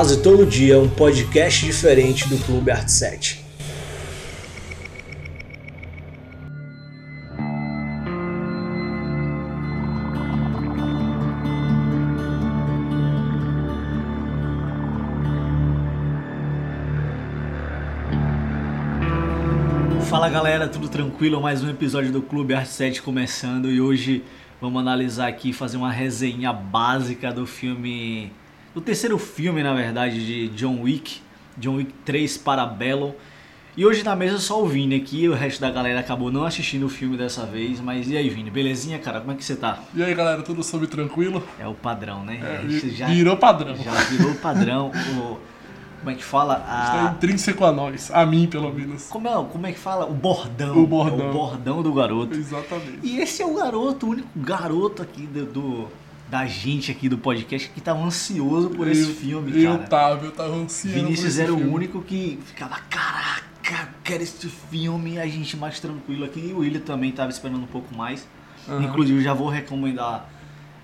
Quase todo dia um podcast diferente do Clube Art 7. Fala galera, tudo tranquilo? Mais um episódio do Clube Art 7 começando e hoje vamos analisar aqui, fazer uma resenha básica do filme, do terceiro filme na verdade de John Wick, John Wick 3 Parabellum. E hoje na mesa só o Vini aqui, o resto da galera acabou não assistindo o filme dessa vez, mas e aí Vini, belezinha cara, como é que você tá? E aí galera, tudo sob tranquilo? É o padrão, né? É, gente virou padrão. Já virou padrão, o, como é que fala? Está A, intrínseco a nós, a mim pelo menos. como, é, como é que fala? O bordão. O bordão. É o bordão do garoto. Exatamente. E esse é o garoto, o único garoto aqui do, do- da gente aqui do podcast que tava ansioso por esse Eu- filme, Eu cara. tava, eu tava ansiando por Vinícius esse era o filme. único que ficava, caraca, quero esse filme, a gente mais tranquilo aqui. E o William também tava esperando um pouco mais. Aham. Inclusive, já vou recomendar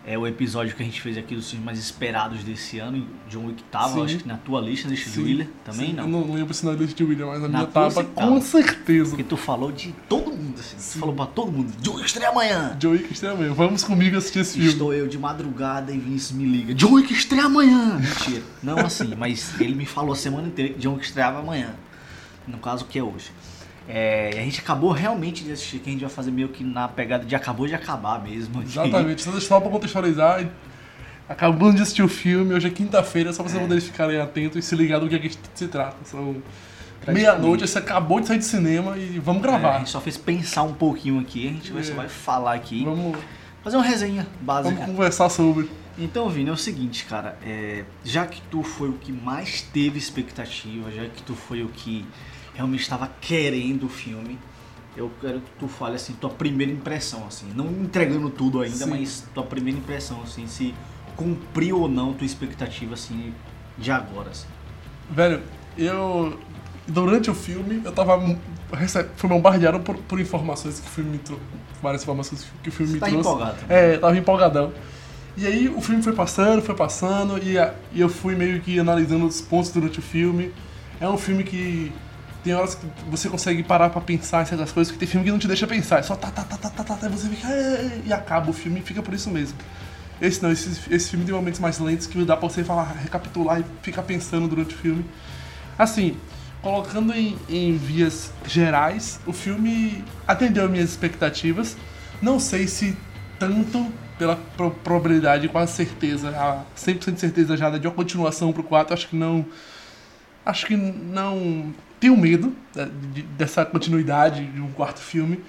é, o episódio que a gente fez aqui dos filmes mais esperados desse ano. John Wick tava, Sim. acho que na tua lista desse Sim, William também, sim. não. Eu não lembro se na lista de William, mas a Na minha tava com certeza. Porque tu falou de todo mundo, assim. Tu falou pra todo mundo, John Wick estreia amanhã. John Wick estreia mesmo. Vamos comigo assistir esse filme. Estou eu de madrugada e Vinícius me liga. John Wick estreia amanhã! Mentira. Não assim, mas ele me falou a semana inteira que John Wick estreava amanhã. No caso, que é hoje. É, a gente acabou realmente de assistir, que a gente vai fazer meio que na pegada de acabou de acabar mesmo. Exatamente. Só só pra contextualizar, acabamos de assistir o filme, hoje é quinta-feira, só pra vocês poderem ficarem atentos e se ligar do que, é que se trata. São meia-noite, você acabou de sair de cinema e vamos É, a gravar. gente só fez pensar um pouquinho aqui, a gente vai, É. só vai falar aqui. Vamos, Fazer uma resenha básica. vamos conversar sobre. Então, Vini, é o seguinte, cara, é, já que tu foi o que mais teve expectativa, já que tu foi o que realmente estava querendo o filme, eu quero que tu fale assim, tua primeira impressão, assim, não entregando tudo ainda, Sim. mas tua primeira impressão, assim, se cumpriu ou não tua expectativa, assim, de agora, assim. Velho, eu. Durante o filme, eu tava. Fui bombardeado por, por informações que o filme me trouxe. Várias informações que o filme Você me tá trouxe. empolgado? É, eu tava empolgadão. E aí o filme foi passando, foi passando, e, a- e eu fui meio que analisando os pontos durante o filme. É um filme que tem horas que você consegue parar pra pensar em certas coisas, que tem filme que não te deixa pensar. É só tá, tá, tá, tá, tá, tá, tá, e você fica. E acaba o filme e fica por isso mesmo. Esse não, esse, esse filme tem momentos mais lentos que dá pra você falar, recapitular e ficar pensando durante o filme. Assim, colocando em, em vias gerais, o filme atendeu minhas expectativas. Não sei se tanto pela pro- probabilidade, quase certeza, a 100% de certeza já de uma continuação pro 4, acho que não. Acho que não. Tenho medo de- dessa continuidade de um quarto filme.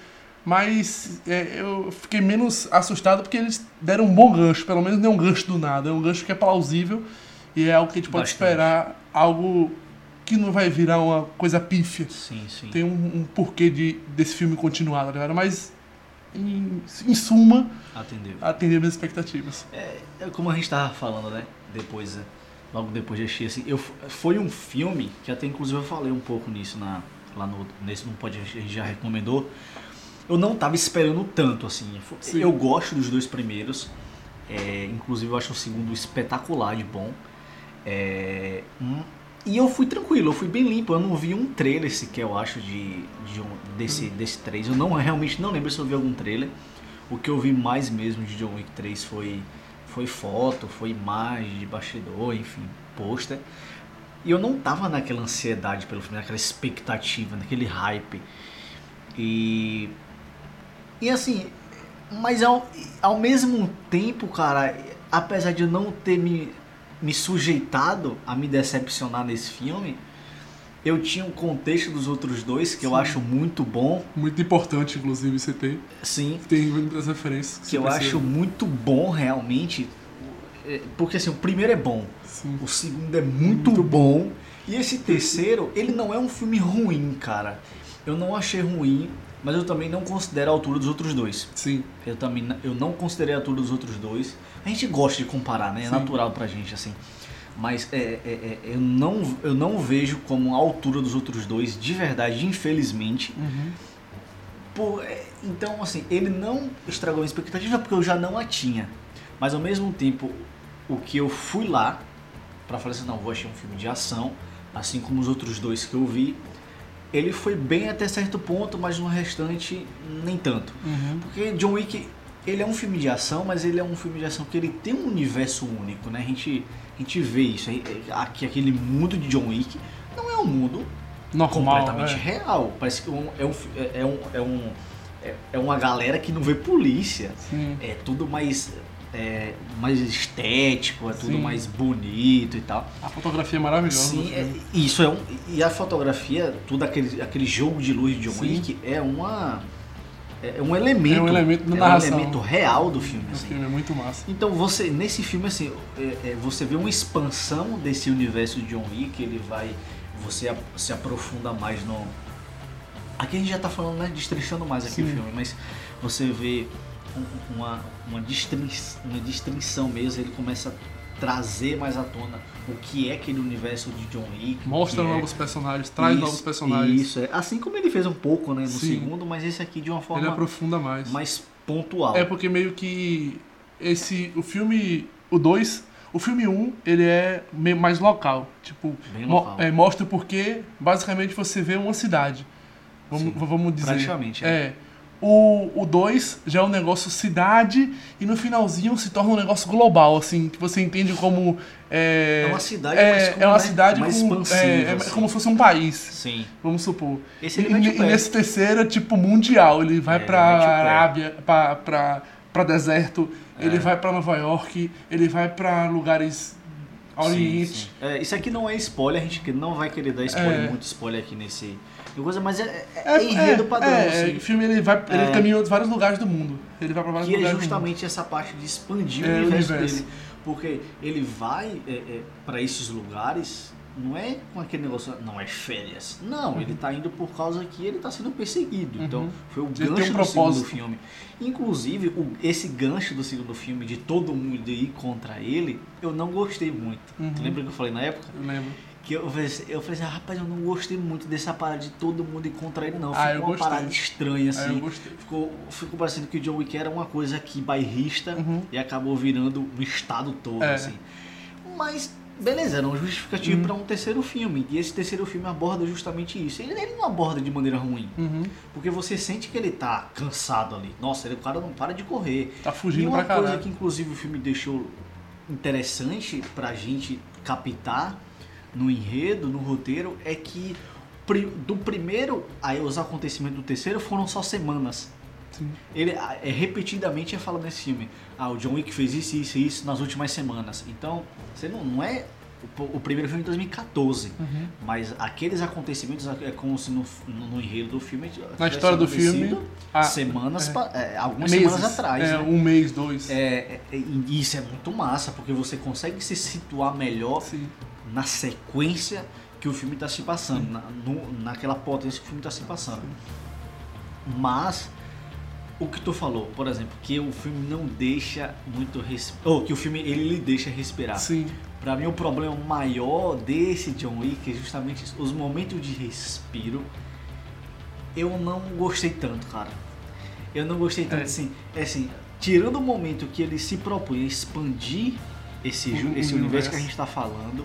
Mas é, eu fiquei menos assustado porque eles deram um bom gancho, pelo menos não é um gancho do nada, é um gancho que é plausível e é algo que a gente pode Bastante. esperar algo que não vai virar uma coisa pífia. Sim, sim. Tem um, um porquê de, desse filme continuar, tá ligado? Mas, em, em suma, Atendeu. atender minhas expectativas. É, é como a gente tava falando, né? Depois, né? Logo depois de assistir, assim, eu, foi um filme que até inclusive eu falei um pouco nisso na, lá no, nesse no podcast a gente já recomendou. Eu não tava esperando tanto, assim. Sim. Eu gosto dos dois primeiros. é, inclusive eu acho o segundo espetacular de bom. É, hum, e eu fui tranquilo, eu fui bem limpo. Eu não vi um trailer sequer, eu acho, de, de um- desse, desse 3. Eu não, realmente não lembro se eu vi algum trailer. O que eu vi mais mesmo de John Wick 3 foi, foi foto, foi imagem de bastidor, enfim, pôster. E eu não tava naquela ansiedade pelo filme, naquela expectativa, naquele hype. E. E assim, mas ao, ao mesmo tempo, cara, apesar de eu não ter me, me sujeitado a me decepcionar nesse filme, eu tinha um contexto dos outros dois que eu Sim. acho muito bom. Muito importante, inclusive, você ter. Sim, Tem muitas referências. que você eu precisa. acho muito bom realmente. É, Porque assim, o primeiro é bom, Sim. o segundo é muito, Muito bom. E esse terceiro, ele não é um filme ruim, cara. Eu não achei ruim, mas eu também não considero a altura dos outros dois. Sim. Eu também eu não considerei a altura dos outros dois. A gente gosta de comparar, né? É Sim. natural pra gente, assim. Mas é, é, é, eu, não, eu não vejo como a altura dos outros dois, de verdade, infelizmente. Uhum. Pô, é, então, assim, ele não estragou a expectativa porque eu já não a tinha. Mas ao mesmo tempo, o que eu fui lá pra falar assim, não, vou achar um filme de ação, assim como os outros dois que eu vi. Ele foi bem até certo ponto, mas no restante nem tanto. Uhum. Porque John Wick, ele é um filme de ação, mas ele é um filme de ação que ele tem um universo único, né? A gente, a gente vê isso. é, Aqui, aquele mundo de John Wick não é um mundo Normal, completamente é. real. Parece que um- é, um, é, é um, é, um, é, é uma galera que não vê polícia. Sim. É tudo mais, é, mais estético, é tudo Sim. mais bonito e tal. A fotografia é maravilhosa. Sim, é, filme. isso é um. E a fotografia, tudo aquele, aquele jogo de luz de John. Wick é uma. É um elemento. É um elemento da é um narração. elemento real do filme. O assim. filme é muito massa. Então você nesse filme assim é- é, você vê uma expansão desse universo de John Wick, ele vai você se aprofunda mais no aqui a gente já tá falando né destrinchando mais aqui o Sim. filme, mas você vê um- uma uma, destrin, uma distinção mesmo, ele começa a trazer mais à tona o que é aquele universo de John Wick, Mostra é- novos personagens, traz Isso, novos personagens. Isso, é. assim como ele fez um pouco né, no Sim. segundo, mas esse aqui de uma forma Ele aprofunda mais. mais pontual. É porque meio que esse o filme o 2, o filme 1, um, ele é meio mais local, tipo, Bem mo- local. é, mostra porque basicamente você vê uma cidade. Vamos, Sim, vamos dizer. praticamente, é. É. O 2 já é um negócio cidade e no finalzinho se torna um negócio global, assim, que você entende como. É, É uma cidade é, mais é uma né, cidade mais com, expansiva, é, é assim. como se fosse um país, Sim. vamos supor. Esse ele e, e nesse terceiro é tipo mundial. Ele vai É, pra. Arábia, pra, pra, pra deserto, É. ele vai pra Nova York, ele vai pra lugares Oriente. Sim, sim. É, isso aqui não é spoiler, a gente que- não vai querer dar spoiler, É. muito spoiler aqui nesse coisa, mas é, é, é enredo padrão, é, assim, o filme ele vai, ele É. caminha em vários lugares do mundo. Ele vai pra vários que é lugares do mundo. justamente essa parte de expandir É, o o universo, universo. dele, porque ele vai é, é, para esses lugares não é com aquele negócio, não é férias, não, ele tá indo por causa que ele tá sendo perseguido, então Uhum. foi o Ele tem um gancho do segundo filme. Inclusive, o- esse gancho do segundo filme de todo mundo ir contra ele, eu não gostei muito. Uhum. Tu lembra que eu falei na época? Eu lembro. Que eu falei, assim- eu falei assim, ah, rapaz, eu não gostei muito dessa parada de todo mundo ir contra ele, não. Ah, Ficou eu uma gostei. parada estranha, Ah, eu assim. gostei. ficou, ficou parecendo que o John Wick era uma coisa aqui bairrista Uhum. e acabou virando um estado todo, É. assim. Mas, beleza, era um justificativo Uhum. pra um terceiro filme. E esse terceiro filme aborda justamente isso. Ele, ele não aborda de maneira ruim. Uhum. Porque você sente que ele tá cansado ali. Nossa, ele, o cara não para de correr. Tá E fugindo uma pra coisa caralho. que inclusive o filme deixou interessante pra gente captar no enredo, no roteiro, é que do primeiro aí os acontecimentos do terceiro foram só semanas. Sim. Ele é, repetidamente é falado nesse filme. Ah, o John Wick fez isso, isso e isso nas últimas semanas. Então, você não, não é o, o primeiro filme de 2014, Uhum. mas aqueles acontecimentos é como se no, no, no enredo do filme tivesse história do filme, acontecido ah, semanas, é. pa- é, algumas Meses. semanas atrás. É, né? um mês, dois. É, é, é, e isso é muito massa, porque você consegue se situar melhor Sim. na sequência que o filme está se passando, na, no- naquela potência que o filme está se passando. Mas o que tu falou, por exemplo, que o filme não deixa muito res... ou que o filme ele lhe deixa respirar. Sim. Pra mim o problema maior desse John Wick é justamente isso, os momentos de respiro. Eu não gostei tanto, cara. Eu não gostei tanto É. assim, é assim, tirando o momento que ele se propõe a expandir esse, esse universo universo. que a gente tá falando,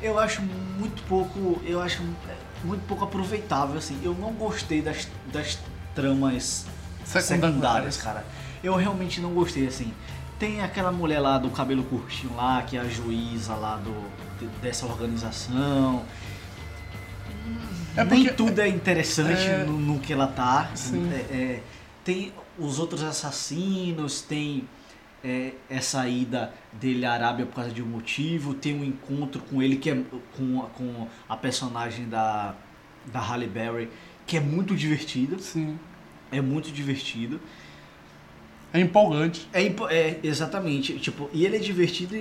eu acho muito pouco, eu acho é, muito pouco aproveitável assim. Eu não gostei das, das tramas secundárias, cara. Eu realmente não gostei, assim. Tem aquela mulher lá do cabelo curtinho lá, que é a juíza lá do, de- dessa organização. É Nem porque- tudo é interessante é- no, no que ela tá. É- é, tem os outros assassinos, tem é, essa ida dele à Arábia por causa de um motivo, tem um encontro com ele que é com, a- com a personagem da, da Halle Berry, que é muito divertido. Sim. É muito divertido. É empolgante. É, é, exatamente. Tipo, e ele é divertido,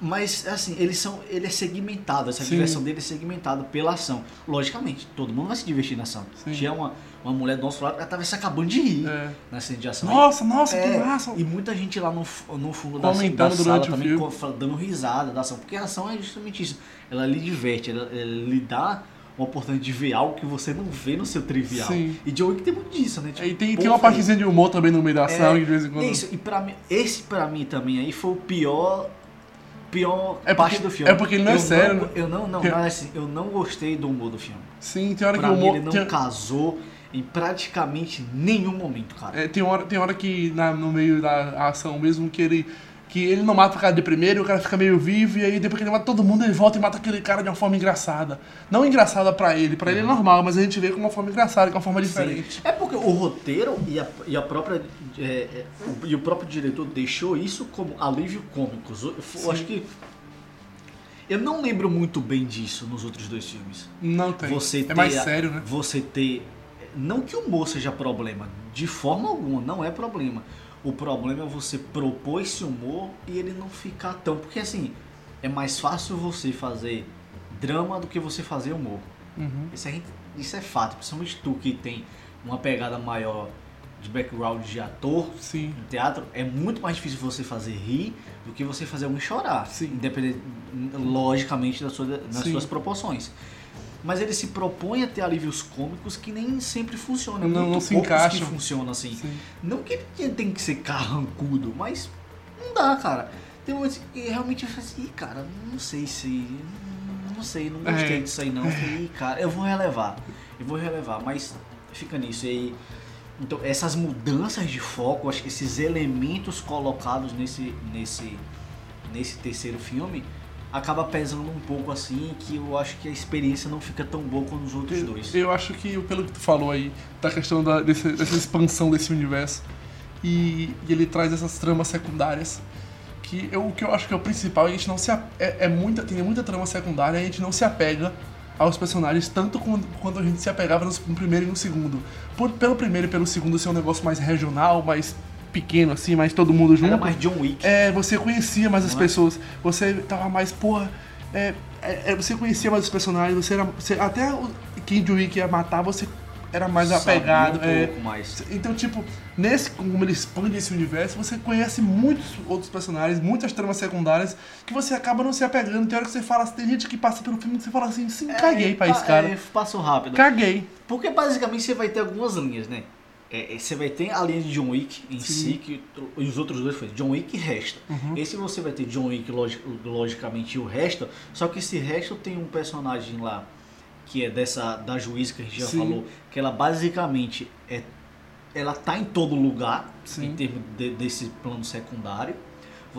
mas assim, eles são, ele é segmentado, essa Sim. diversão dele é segmentada pela ação. Logicamente, todo mundo vai se divertir na ação. Sim. Tinha uma, uma mulher do nosso lado que tava se acabando de rir É. na cena de ação. Nossa, nossa, É, que massa! E muita gente lá no, no fundo da, da sala também filme. dando risada da ação. Porque a ação é justamente isso. Ela lhe diverte, ela, ela lhe dá uma oportunidade de ver algo que você não vê no seu trivial. Sim. E John Wick tem muito disso, né? Tipo, E tem, pô, tem uma partezinha de humor também no meio da ação, é, de vez em quando. Isso, e pra mim, esse pra mim também aí foi o pior pior É porque- parte do filme. é porque ele não é eu sério, Não, eu não, não, é assim, eu não gostei do humor do filme. Sim, tem hora Pra que o humor. ele não tem, casou em praticamente nenhum momento, cara. é, tem hora, tem hora que na- no meio da ação mesmo que ele. Que ele não mata o cara de primeiro, o cara fica meio vivo, e aí depois que ele mata todo mundo, ele volta e mata aquele cara de uma forma engraçada. Não engraçada pra ele, pra ele é normal, mas a gente vê com uma forma ençada, com uma forma diferente. Sim. É porque o roteiro e a, e a própria é, é, o- e o próprio diretor deixou isso como alívio cômico. Eu, eu acho que eu não lembro muito bem disso nos outros dois filmes. Não tem. Você é ter mais a- sério, né? Você ter não que o humor seja problema, de forma alguma, não é problema. O problema é você propor esse humor e ele não ficar tão, porque assim, é mais fácil você fazer drama do que você fazer humor. Uhum. Isso, gente- isso é fato, principalmente tu que tem uma pegada maior de background de ator Sim. no teatro, é muito mais difícil você fazer rir do que você fazer alguém chorar. Sim. Independente, logicamente, das suas, nas Sim. suas proporções. Mas ele se propõe a ter alívios cômicos que nem sempre funcionam. Não- muito não se poucos encaixam. que funcionam assim. Sim. Não que ele tem que ser carrancudo, mas não dá, cara. Tem momentos que realmente eu falei assim, "Ih, cara, não sei se. Não sei, não gostei É. disso aí não. Falei, "Ih, cara, eu vou relevar. Eu vou relevar, mas fica nisso. E aí, então, essas mudanças de foco, acho que esses elementos colocados nesse, nesse, nesse terceiro filme acaba pesando um pouco assim, que eu acho que a experiência não fica tão boa quanto os outros dois. Eu acho que, pelo que tu falou aí, da questão da, desse- dessa expansão desse universo, e, e ele traz essas tramas secundárias, que eu, o que eu acho que é o principal, a gente não se é, é muita, tem muita trama secundária, a gente não se apega aos personagens tanto quanto, quanto a gente se apegava nos- no primeiro e no segundo. Por, pelo primeiro e pelo segundo ser um negócio mais regional, mais pequeno assim, mais todo mundo junto. Era mais John Wick. É, você conhecia mais as Não é? pessoas, você tava mais, porra, é, é, é, você conhecia mais os personagens, você era. Você, até o, quem John Wick ia matar, você era mais Sabia apegado. um é. pouco mais. Então, tipo, nesse, como ele expande esse universo, você conhece muitos outros personagens, muitas tramas secundárias, que você acaba não se apegando. Tem hora que você fala, tem gente que passa pelo filme e você fala assim, sim, caguei pra É, esse cara. É, passou rápido. Caguei. Porque basicamente você vai ter algumas linhas, né? É, é, você vai ter a linha de John Wick em Sim. si, que e os outros dois foi John Wick e Resta. Uhum. Esse você vai ter John Wick logi- logicamente e o Resta, só que esse Resta tem um personagem lá que é dessa da juíza que a gente já Sim. falou, que ela basicamente é ela tá em todo lugar Sim. em termos de- desse plano secundário.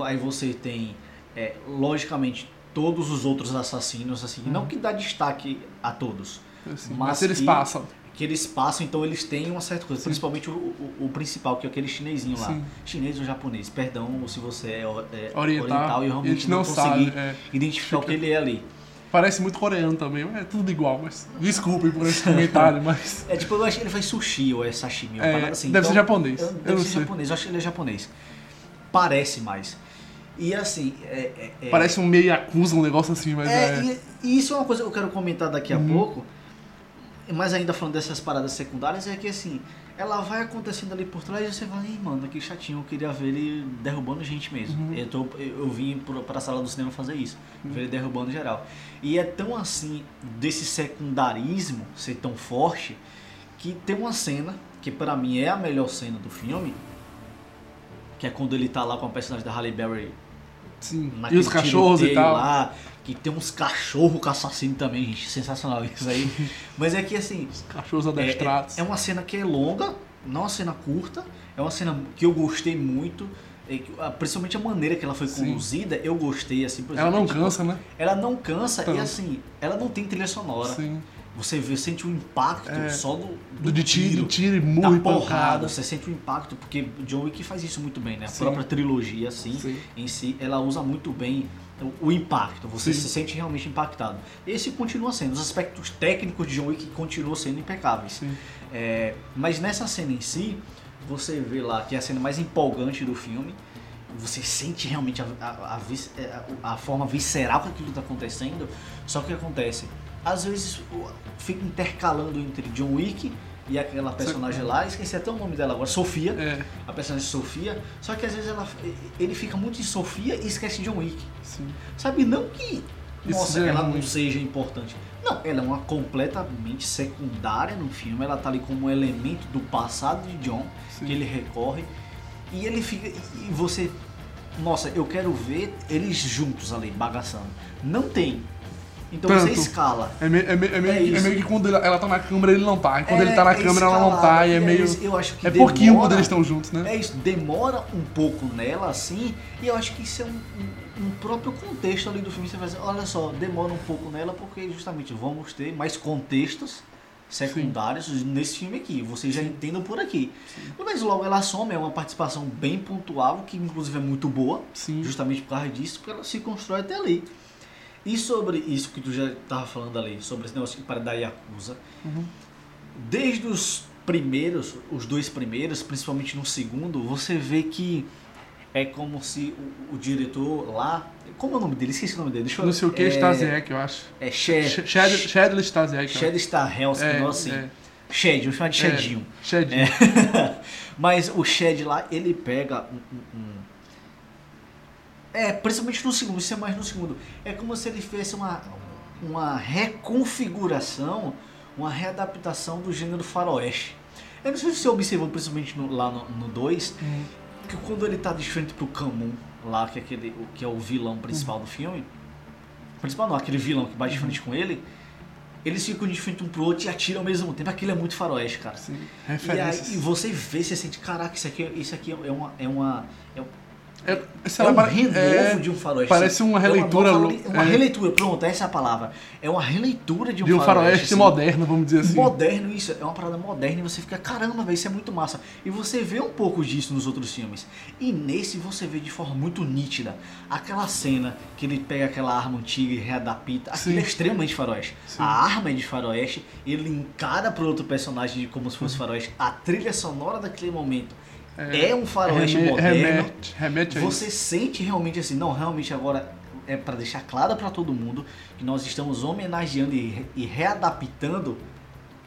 Aí você tem é, logicamente todos os outros assassinos assim, não que dá destaque a todos, Assim, Mas mas eles que- passam. Que eles passam, então eles têm uma certa coisa, Sim. principalmente o, o, o principal, que é aquele chinesinho lá. Sim. Chinês ou japonês, perdão se você é, é Oriental, e eu a realmente não, não consegui sabe. é. identificar o que ele é ali. Parece muito coreano também, é tudo igual, mas. Desculpem por esse comentário, mas. É tipo, eu acho que ele faz sushi ou é sashimi, É, assim. deve ser japonês, eu- eu Deve não ser sei. japonês, eu acho que ele é japonês. Parece mais. E assim, é, é- é- Parece um meio acusa, um negócio assim, mas É, é. E, e isso é uma coisa que eu quero comentar daqui a Uhum. pouco. Mas ainda falando dessas paradas secundárias, é que assim, ela vai acontecendo ali por trás e você fala, Ih, mano, que chatinho, eu queria ver ele derrubando gente mesmo. Uhum. Eu, tô, eu, vim pra sala do cinema fazer isso, ver ele derrubando geral. E é tão assim, desse secundarismo ser tão forte, que tem uma cena, que pra mim é a melhor cena do filme, que é quando ele tá lá com a personagem da Halle Berry Sim. E os cachorros e tal. Lá, que tem uns cachorros com assassino também, gente. Sensacional isso aí. Mas é que assim. Cachorros É, adestrados. é, é uma cena que é longa, não é uma cena curta. É uma cena que eu gostei muito. é ah, principalmente a maneira que ela foi Sim. conduzida, eu gostei, assim, por Ela exemplo, não tipo, cansa, né? Ela não cansa e assim, ela não tem trilha sonora. Sim. Você vê, sente o impacto É. só do, Do de tiro, tiro e da murro e porrada. Você sente o impacto, porque John Wick faz isso muito bem, né? A Sim. própria trilogia, assim, Sim. em si, ela usa muito bem o, o impacto. Você Sim. se sente realmente impactado. Esse continua sendo. Os aspectos técnicos de John Wick continuam sendo impecáveis. É, mas nessa cena em si, você vê lá que é a cena mais empolgante do filme. Você sente realmente a, a, a- a forma visceral que aquilo está acontecendo. Só que o que acontece? Às vezes fica intercalando entre John Wick e aquela personagem lá, esqueci até o nome dela agora, Sofia, É, a personagem Sofia. Só que às vezes ela, ele fica muito em Sofia e esquece de John Wick. sim. Sabe, não que Isso nossa, é ela ruim. não seja importante. Não, ela é uma completamente secundária no filme. Ela tá ali como um elemento do passado de John Sim. que ele recorre e ele fica e você nossa, eu quero ver eles juntos ali, bagaçando. Não tem. Então Tanto. você escala. É, meio, é, meio, é, meio, É é meio que quando ela- tá na câmera ele não tá. E quando É, ele tá na é câmera ela não tá. E é meio. isso, eu acho que é pouquinho demora. quando eles estão juntos, né? É isso, demora um pouco nela assim, e eu acho que isso é um, um- um próprio contexto ali do filme. Você vai dizer, olha só, demora um pouco nela porque justamente vamos ter mais contextos secundários nesse filme aqui. Vocês já entendam por aqui. Mas logo ela some, é uma participação bem pontual, que inclusive é muito boa, Sim. justamente por causa disso, porque ela se constrói até ali. E sobre isso que tu já tava falando ali, sobre esse negócio que para da Yakuza, Uhum. desde os primeiros, os dois primeiros, principalmente no segundo, você vê que é como se o, o diretor lá. Como é o nome dele? Esqueci o nome dele. Deixa eu Não sei o que, é, Stasiak, eu acho. É Shed. Sh- Shed- eu Shed Starhelski, É, assim. é. Shed, vamos chamar de É. Shedinho. acho. Shed. É. Mas o Shed lá, ele pega um, um- um- É, principalmente no segundo, isso é mais no segundo. É como se ele fizesse uma, uma reconfiguração, uma readaptação do gênero faroeste. Eu não sei se você observou, principalmente no- lá no 2, Hum. que quando ele tá de frente pro Camun, lá, que é, aquele, o- que é o vilão principal do filme, principal não, aquele vilão que bate de frente com ele, eles ficam de frente um pro outro e atiram ao mesmo tempo. Aquilo é muito faroeste, cara. Sim. E aí Referências. e você vê, você sente, caraca, isso aqui, isso aqui é uma. É, uma, é, É, sei é lá, um renovo é, de um faroeste. parece uma releitura, É uma, nova- uma é. releitura, pronto, essa é a palavra. É uma releitura de um, de um faroeste assim. moderno, vamos dizer assim. Moderno, isso, é uma parada moderna e você fica, caramba, velho, isso é muito massa. E você vê um pouco disso nos outros filmes. E nesse você vê de forma muito nítida aquela cena que ele pega aquela arma antiga e readapta. Aquilo Sim. é extremamente faroeste. Sim. A arma é de faroeste, ele encara para outro personagem de como se fosse faroeste. A trilha sonora daquele momento é, um faroeste Reme- moderno. Remete, remete Você isso. sente realmente assim, não, realmente agora é para deixar claro para todo mundo que nós estamos homenageando e, e readaptando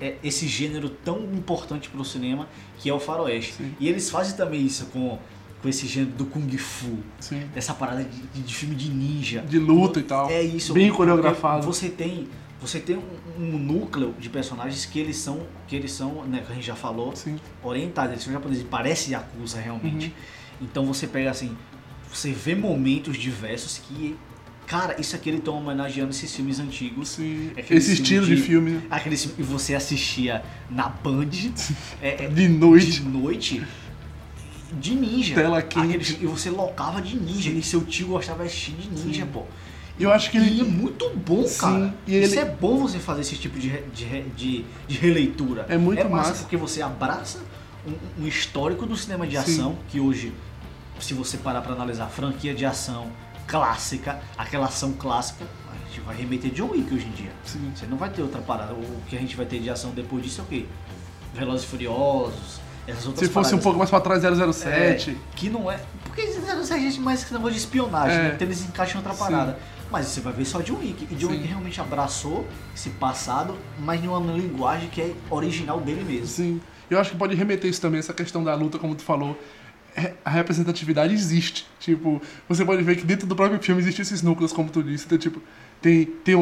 é, esse gênero tão importante para o cinema que é o faroeste. Sim. E eles fazem também isso com, com esse gênero do kung fu, Sim. essa parada de, de- filme de ninja. De luta e tal. É isso. Bem coreografado. Você tem você tem um, um núcleo de personagens que eles são que eles são, né, que a gente já falou, Sim. orientados, eles são japoneses, parece Yakuza realmente. Uhum. Então você pega assim, você vê momentos diversos que, cara, isso aqui ele estão homenageando esses filmes antigos. Sim. É Esse estilo de, de- filme? Aquele filme que você assistia na Band é, é, de noite. de noite de ninja. Tela quente. Aquele e você locava de ninja. E seu tio gostava de assistir de ninja, pô. Eu acho que ele. E é muito bom, Sim, cara. e Isso ele- é bom você fazer esse tipo de, de, de, de releitura. É muito massa. massa. porque você abraça um, um histórico do cinema de Sim. ação, que hoje, se você parar pra analisar, franquia de ação clássica, aquela ação clássica, a gente vai remeter John Wick hoje em dia. Sim. Você não vai ter outra parada. O que a gente vai ter de ação depois disso é o quê? Velozes e Furiosos, essas outras Se fosse um paradas. pouco mais pra trás, 007. É, que não é. Porque eles a gente mais negócio de espionagem, É. né? Então eles encaixam outra Sim. Mas você vai ver só John Wick. E John Sim. Wick realmente abraçou esse passado, mas em uma linguagem que é original dele mesmo. Sim. Eu acho que pode remeter isso também, essa questão da luta, como tu falou. É, A representatividade existe. Tipo, você pode ver que dentro do próprio filme existem esses núcleos, como tu disse. Então, tipo, tem, tem o,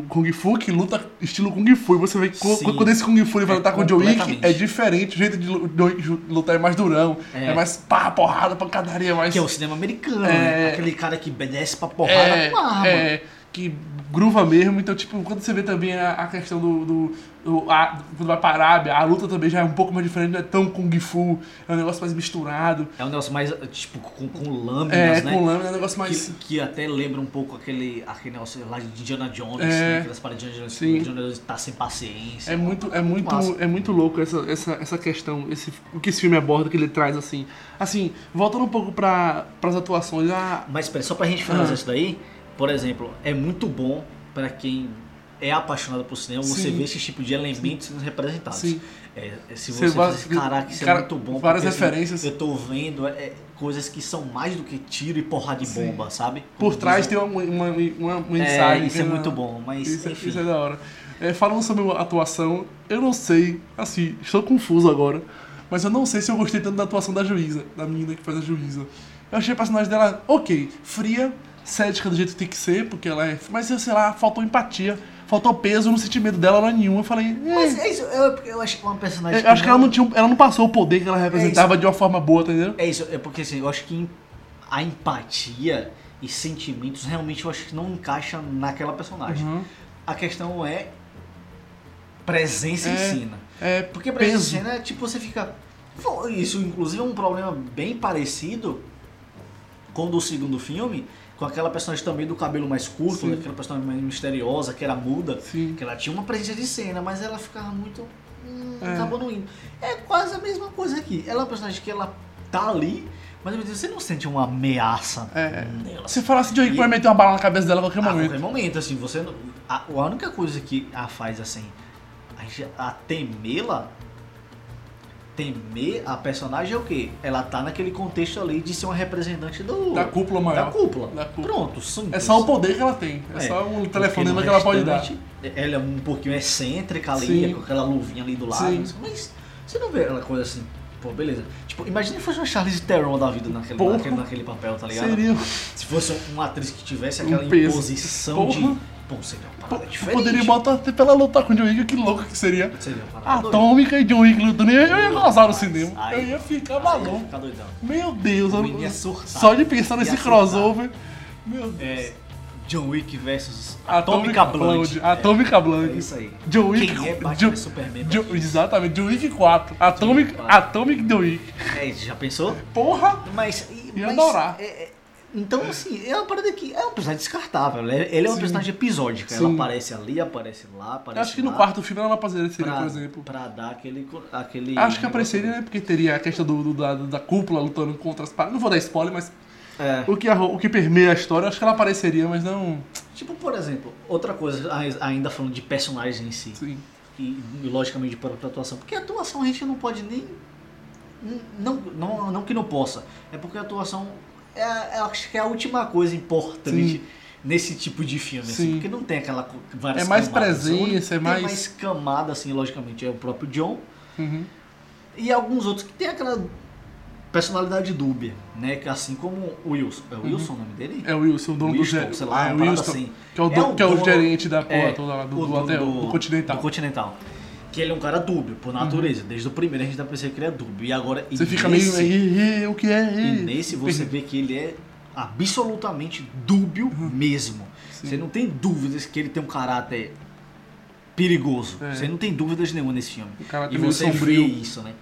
o Kung Fu que luta estilo Kung Fu. E você vê que Sim. quando esse Kung Fu ele vai É lutar com o John Wick, é diferente. O jeito de lutar é mais durão. É, É. mais pá, porrada, pancadaria, mais. Que é o cinema americano, É. né? Aquele cara que desce pra porrada é, com arma. é, que gruva mesmo. Então, tipo, quando você vê também a, a questão do. do, do- a- quando vai pra Arábia, a luta também já é um pouco mais diferente, não é tão Kung Fu, é um negócio mais misturado. É um negócio mais, tipo, com, com lâminas, É, né? com lâmina, é um negócio mais. Que, que até lembra um pouco aquele, aquele negócio lá de Indiana Jones, É. né? aquelas paradas de Indiana Jones, Sim. Indiana Jones tá sem paciência. É muito, é muito, massa. é muito louco essa, essa, essa questão, esse, o que esse filme aborda, o que ele traz, assim. Assim, voltando um pouco para as atuações, a, Mas espera, só pra gente finalizar Ah. isso daí, por exemplo, é muito bom pra quem é apaixonado por cinema você Sim. ver esse tipo de elementos sendo representados. Sim. É, é, se Você você fala assim, caraca, isso cara, é muito bom. várias assim, referências. eu tô vendo é, coisas que são mais do que tiro e porrada de Sim. bomba, sabe? por Como trás dizem- tem uma, uma, uma, uma É, mensagem. isso é né? muito bom, mas Isso, é- enfim. isso é da hora. É, falando sobre a atuação, eu não sei, assim, estou confuso agora, mas eu não sei se eu gostei tanto da atuação da juíza, da menina que faz a juíza. Eu achei a personagem dela, ok, fria, cética do jeito que tem que ser, porque ela é. Mas sei lá, faltou empatia, faltou peso no sentimento dela, hora nenhuma. Eu falei, eh, Mas é isso, eu, eu acho que é uma personagem. eu acho que ela não, tinha, ela não passou o poder que ela representava de uma forma boa, tá entendendo? É isso, é porque assim, eu acho que a empatia e sentimentos realmente eu acho que não encaixa naquela personagem. Uhum. A questão é presença em É, cena. É Porque presença peso. em cena é tipo você fica. Isso, inclusive, é um problema bem parecido com o do segundo filme, com aquela personagem também do cabelo mais curto, Sim. aquela personagem mais misteriosa, que era muda, Sim. que ela tinha uma presença de cena, mas ela ficava muito. Hum, É. acabou não indo. É quase a mesma coisa aqui. Ela é uma personagem que ela tá ali, mas você não sente uma ameaça É. nela. Se falasse de John Wick, E- vai meter uma bala na cabeça dela a qualquer A momento. qualquer momento, assim, você não. A, a única coisa que a faz assim, a, gente- a temê-la, temer a personagem é o quê? Ela tá naquele contexto ali de ser uma representante do. Da cúpula maior. Da cúpula. Da cúpula. Pronto, simples. É só o poder que ela tem. É, É, só Porque telefonema que ela pode dar. restante, Ela é um pouquinho excêntrica ali, Sim. com aquela luvinha ali do lado. Sim. Mas você não vê aquela coisa assim. Pô, beleza. Tipo, imagina se fosse uma Charlize Theron da vida naquele, Porra. naquele, naquele papel, tá ligado? Seria. Se fosse uma atriz que tivesse aquela Um imposição de. Porra. Pô, seria parada diferente. Poderia botar até pra ela lutar com o John Wick, que louco que seria. Seria. Atômica e John Wick lutando. Eu ia gozar no cinema. Aí- Eu ia ficar Aí ia maluco. ficar. Meu Deus, eu- ia surtar. só de pensar nesse crossover. Meu Deus. É, John Wick versus Atômica Blood. Atômica É, Blood. é isso aí. John Wick. Quem é Batman John- Superman? John- exatamente, John Wick 4. Atomic, Wick 4. Atomic John Wick. É, já pensou? Porra! Mas. Ia mas, adorar. é, é, então, assim, é uma parada que. É um personagem descartável. Ele é, ele é um Sim. personagem episódico. Ela Sim. aparece ali, aparece lá, aparece acho que no quarto filme ela não apareceria, pra, por exemplo. Pra dar aquele. aquele Acho que apareceria, né? Porque teria a questão do, do- da, da cúpula lutando contra as paradas. Não vou dar spoiler, mas É. o que, o que permeia a história, eu acho que ela apareceria, mas não. Tipo, por exemplo, outra coisa, ainda falando de personagens em si. Sim. e, e, logicamente de própria atuação. Porque a atuação a gente não pode nem. Não, não, não que não possa. É porque a atuação é, é, acho que é a última coisa importante Sim. nesse tipo de filme. Assim, Sim. porque não tem aquela várias É mais camadas. presença, O único que é tem mais- mais camada, assim, logicamente, é o próprio John. Uhum. E alguns outros que tem aquela personalidade dúbia, né? Que assim como o Wilson. É o Wilson o nome dele? É o Wilson, o dono Winston, do gerente. sei lá, é o Wilson. assim. Que é o, do- que é o dono- gerente da porra é, toda lá, do, o do dono hotel, do, Continental. Do Continental. Que ele é um cara dúbio, por natureza. Desde o primeiro a gente dá pra pensar que ele é dúbio. E agora. Você e fica nesse, meio. "Ih, ih, o que é? E Ih?" nesse você vê que ele é absolutamente dúbio mesmo. Uhum. Sim. Você não tem dúvidas que ele tem um caráter perigoso. É. Você não tem dúvidas nenhuma nesse filme. Caráter e você sombrio. vê isso, né?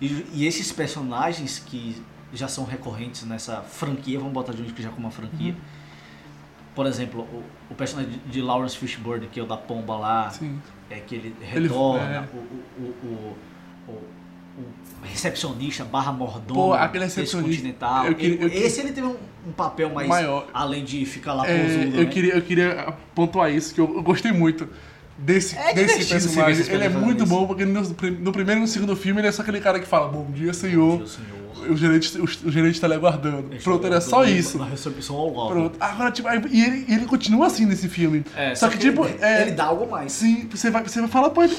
E, e esses personagens que já são recorrentes nessa franquia, vamos botar de onde que já como uma franquia. Uhum. Por exemplo, o, o personagem de- Lawrence Fishburne, que é o da pomba lá, Sim. é que ele Ele- retorna, é. o, o, o, recepcionista barra mordomo, Pô, aquele recepcionista, continental. eu queria- eu Ele- queria- esse ele teve um, um papel mais, Maior. além de ficar lá É, posudo, eu, né? queria, eu queria pontuar isso, que eu, eu gostei muito desse, É desse personagem. Ele é muito fazendo bom, porque no, no primeiro e no segundo filme ele é só aquele cara que fala, bom dia, senhor. Meu senhor. O gerente, o, o gerente tá lhe aguardando. Deixa Pronto, era só isso. Na recepção ao lado. Pronto. Agora, tipo, aí- e ele, ele continua assim nesse filme. É, só, que, tipo, ele, é, ele dá algo mais. Sim, você vai, você vai falar, pô, ele,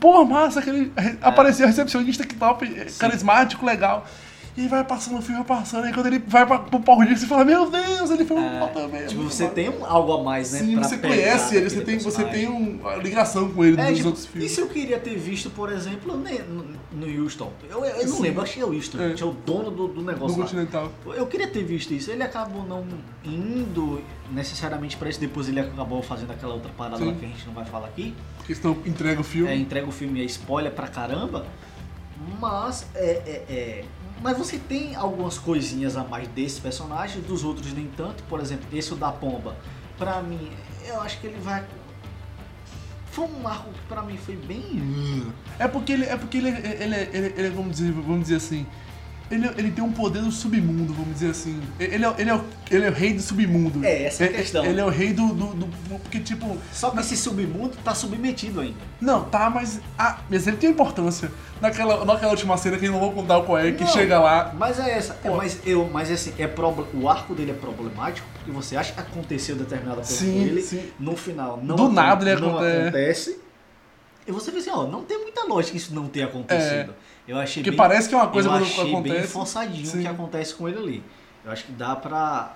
pô, massa, aquele apareceu recepcionista que top, é, carismático, legal. E vai passando o filme, vai passando, aí quando ele vai pra, pro Power Rangers, você fala, meu Deus, ele foi um É, pau também. tipo, você tem algo a mais, né? Sim, você conhece ele, você tem, você tem um- uma ligação com ele É, dos tipo, outros e filmes. se eu queria ter visto, por exemplo, no, no Houston? Eu, eu não lembro, achei o Houston, É. o dono do, do negócio lá. Continental. Eu queria ter visto isso. Ele acabou não indo necessariamente pra isso. Depois ele acabou fazendo aquela outra parada Sim. lá que a gente não vai falar aqui. Que estão entrega o filme. É, entrega o filme e é spoiler pra caramba. Mas é, é, é- Mas você tem algumas coisinhas a mais desse personagem, dos outros nem tanto. Por exemplo, esse da pomba. Pra mim, eu acho que ele vai. Foi um arco que pra mim foi bem. É porque ele é porque ele, ele, ele, ele, ele vamos dizer, vamos dizer assim, ele, ele tem um poder do submundo, vamos dizer assim. Ele é, ele é, o, ele é o rei do submundo. É, essa é a questão. Ele é o rei do, do, do- porque tipo, Só que esse submundo tá submetido ainda. não, tá, mas ah, mas ele tem importância. Naquela, naquela última cena que eu não vou contar qual é, que Não, chega lá, Mas é essa. É, mas eu, mas assim, é proble- o arco dele é problemático porque você acha que aconteceu determinada coisa Sim, com ele, sim. no final não Do nada ele não aconte- acontece. E você vê assim, ó, não tem muita lógica isso não ter acontecido. Eu achei Porque bem, parece que é uma coisa eu achei bem forçadinho o Sim. que acontece com ele ali. Eu acho que dá pra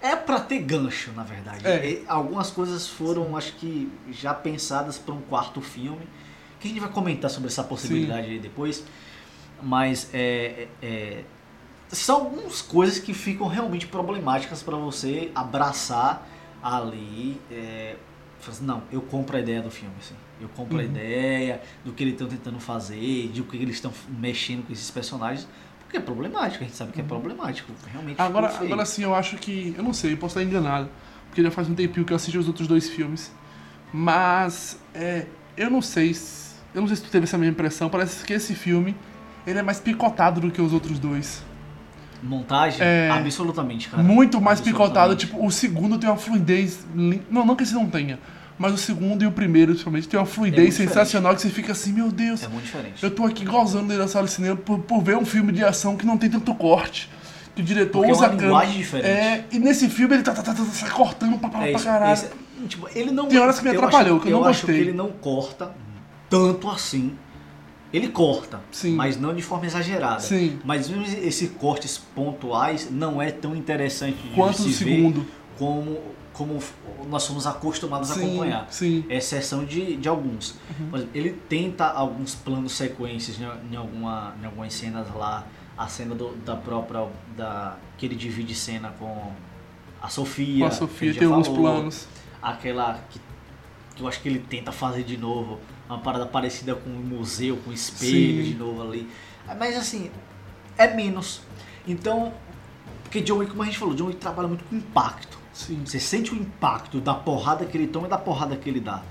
é pra ter gancho, na verdade. É. Algumas coisas foram, acho que, já pensadas para um quarto filme. Que a gente vai comentar sobre essa possibilidade aí depois. Mas é, é- é- são algumas coisas que ficam realmente problemáticas pra você abraçar ali. É, assim, não, eu compro a ideia do filme, assim. Eu compro a Uhum. ideia do que eles estão tentando fazer, de o que eles estão mexendo com esses personagens. Porque é problemático, a gente sabe que é problemático. Realmente Uhum. Agora, agora sim, eu acho que. Eu não sei, eu posso estar enganado. Porque já faz um tempinho que eu assisti os outros dois filmes. Mas. É, eu não sei. Se, eu não sei se tu teve essa mesma impressão. Parece que esse filme. Ele é mais picotado do que os outros dois. Montagem? É. Absolutamente, cara. Muito mais picotado. Tipo, o segundo tem uma fluidez. Não, não que esse não tenha. Mas o segundo e o primeiro, principalmente, tem uma fluidez muito sensacional que você fica assim, meu Deus. É muito diferente. Eu tô aqui gozando dentro da sala de cinema por, por ver um filme de ação que não tem tanto corte. Que o diretor Porque é usa uma a linguagem diferente. É, e nesse filme ele tá, tá, tá, tá, sai cortando pra, pra, É pra isso, caralho. esse- tipo, ele não, Tem horas que me eu atrapalhou, acho, que eu não acho gostei. que ele não corta tanto assim. Ele corta, Sim. mas não de forma exagerada. Sim. Mas mesmo esses cortes pontuais não é tão interessante de Quanto se ver segundo. como, como nós somos acostumados a Sim, acompanhar. sim. Exceção de, de alguns. Uhum. Por exemplo, ele tenta alguns planos sequências em, em alguma, em algumas cenas lá. A cena do- da própria. Da, que ele divide cena com a Sofia. Com a Sofia tem já alguns falou. planos. Aquela que, que eu acho que ele tenta fazer de novo. Uma parada parecida com um museu, com espelho Sim. de novo ali. Mas assim, é menos. Então. Porque John Wick, como a gente falou, John Wick trabalha muito com impacto. Sim. Você sente o impacto da porrada que ele toma e da porrada que ele dá.